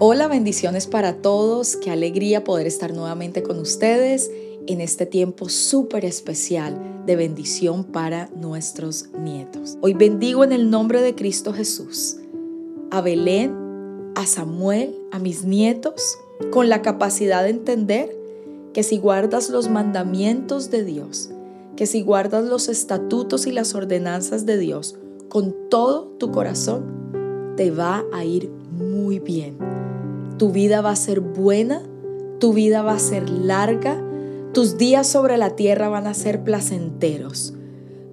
Hola, bendiciones para todos. Qué alegría poder estar nuevamente con ustedes en este tiempo súper especial de bendición para nuestros nietos. Hoy bendigo en el nombre de Cristo Jesús a Belén, a Samuel, a mis nietos, con la capacidad de entender que si guardas los mandamientos de Dios, que si guardas los estatutos y las ordenanzas de Dios con todo tu corazón, te va a ir muy bien tu vida va a ser buena, tu vida va a ser larga, tus días sobre la tierra van a ser placenteros.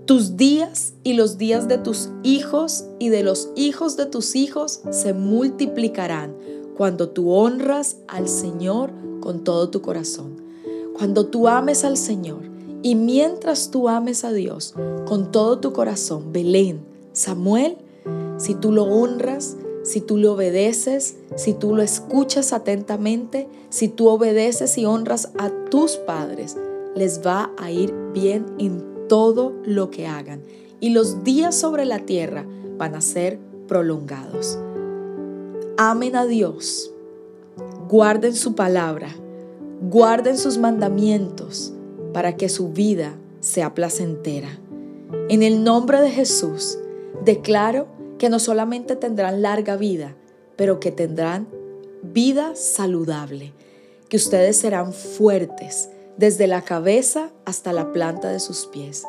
Tus días y los días de tus hijos y de los hijos de tus hijos se multiplicarán cuando tú honras al Señor con todo tu corazón. Cuando tú ames al Señor y mientras tú ames a Dios con todo tu corazón, Belén, Samuel, si tú lo honras, si tú le obedeces, si tú lo escuchas atentamente, si tú obedeces y honras a tus padres, les va a ir bien en todo lo que hagan. Y los días sobre la tierra van a ser prolongados. Amen a Dios, guarden su palabra, guarden sus mandamientos para que su vida sea placentera. En el nombre de Jesús, declaro que no solamente tendrán larga vida, pero que tendrán vida saludable, que ustedes serán fuertes desde la cabeza hasta la planta de sus pies,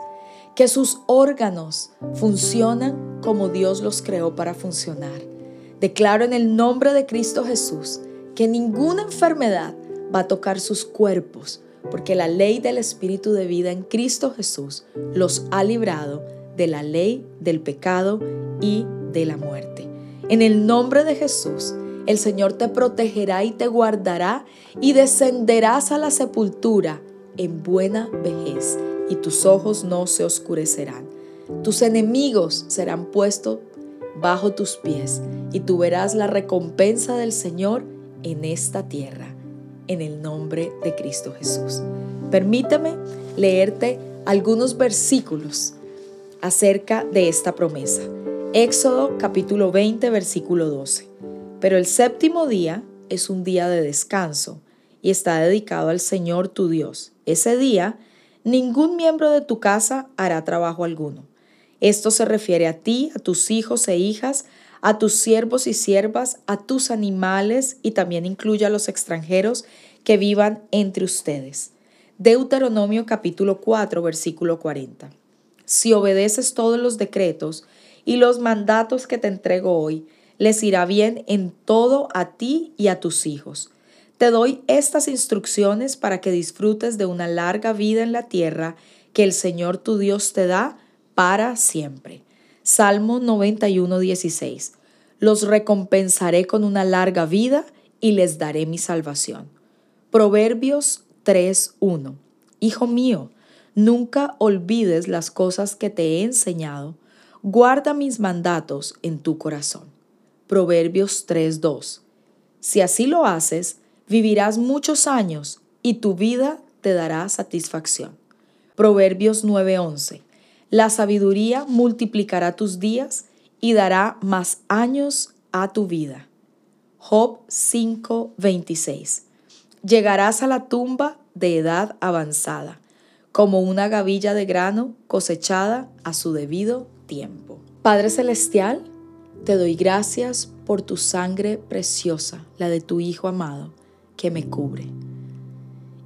que sus órganos funcionan como Dios los creó para funcionar. Declaro en el nombre de Cristo Jesús que ninguna enfermedad va a tocar sus cuerpos, porque la ley del Espíritu de vida en Cristo Jesús los ha librado de la ley del pecado y de la muerte. En el nombre de Jesús, el Señor te protegerá y te guardará y descenderás a la sepultura en buena vejez y tus ojos no se oscurecerán. Tus enemigos serán puestos bajo tus pies y tú verás la recompensa del Señor en esta tierra, en el nombre de Cristo Jesús. Permítame leerte algunos versículos acerca de esta promesa. Éxodo capítulo 20 versículo 12. Pero el séptimo día es un día de descanso y está dedicado al Señor tu Dios. Ese día ningún miembro de tu casa hará trabajo alguno. Esto se refiere a ti, a tus hijos e hijas, a tus siervos y siervas, a tus animales y también incluye a los extranjeros que vivan entre ustedes. Deuteronomio capítulo 4 versículo 40. Si obedeces todos los decretos y los mandatos que te entrego hoy, les irá bien en todo a ti y a tus hijos. Te doy estas instrucciones para que disfrutes de una larga vida en la tierra que el Señor tu Dios te da para siempre. Salmo 91, 16. Los recompensaré con una larga vida y les daré mi salvación. Proverbios 3, 1. Hijo mío, nunca olvides las cosas que te he enseñado Guarda mis mandatos en tu corazón. Proverbios 3:2. Si así lo haces, vivirás muchos años y tu vida te dará satisfacción. Proverbios 9:11. La sabiduría multiplicará tus días y dará más años a tu vida. Job 5:26. Llegarás a la tumba de edad avanzada, como una gavilla de grano cosechada a su debido tiempo. Padre Celestial, te doy gracias por tu sangre preciosa, la de tu Hijo amado, que me cubre.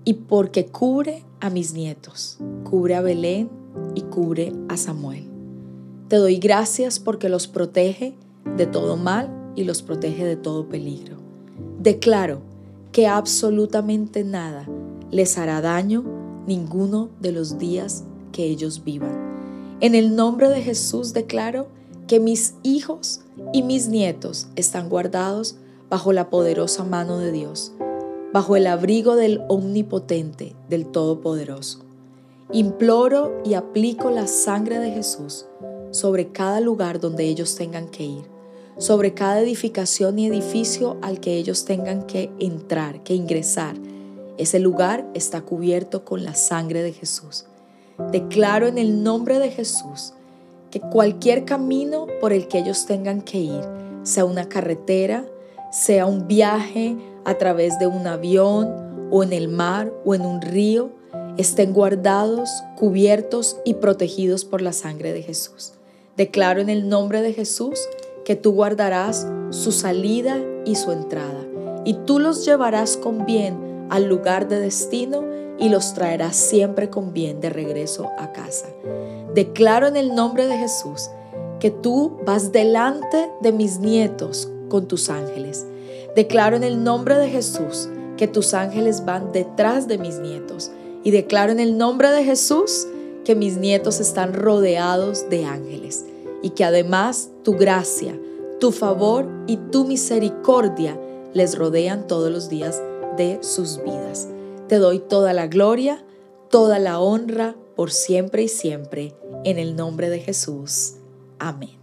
Y porque cubre a mis nietos, cubre a Belén y cubre a Samuel. Te doy gracias porque los protege de todo mal y los protege de todo peligro. Declaro que absolutamente nada les hará daño ninguno de los días que ellos vivan en el nombre de Jesús declaro que mis hijos y mis nietos están guardados bajo la poderosa mano de Dios, bajo el abrigo del Omnipotente, del Todopoderoso. Imploro y aplico la sangre de Jesús sobre cada lugar donde ellos tengan que ir, sobre cada edificación y edificio al que ellos tengan que entrar, que ingresar. Ese lugar está cubierto con la sangre de Jesús. Declaro en el nombre de Jesús que cualquier camino por el que ellos tengan que ir, sea una carretera, sea un viaje a través de un avión o en el mar o en un río, estén guardados, cubiertos y protegidos por la sangre de Jesús. Declaro en el nombre de Jesús que tú guardarás su salida y su entrada, y tú los llevarás con bien al lugar de destino y los traerás siempre con bien de regreso a casa. Declaro en el nombre de Jesús que tú vas delante de mis nietos con tus ángeles. Declaro en el nombre de Jesús que tus ángeles van detrás de mis nietos. Y declaro en el nombre de Jesús que mis nietos están rodeados de ángeles y que además tu gracia, tu favor y tu misericordia les rodean todos los días de sus vidas. Te doy toda la gloria, toda la honra por siempre y siempre, en el nombre de Jesús. Amén.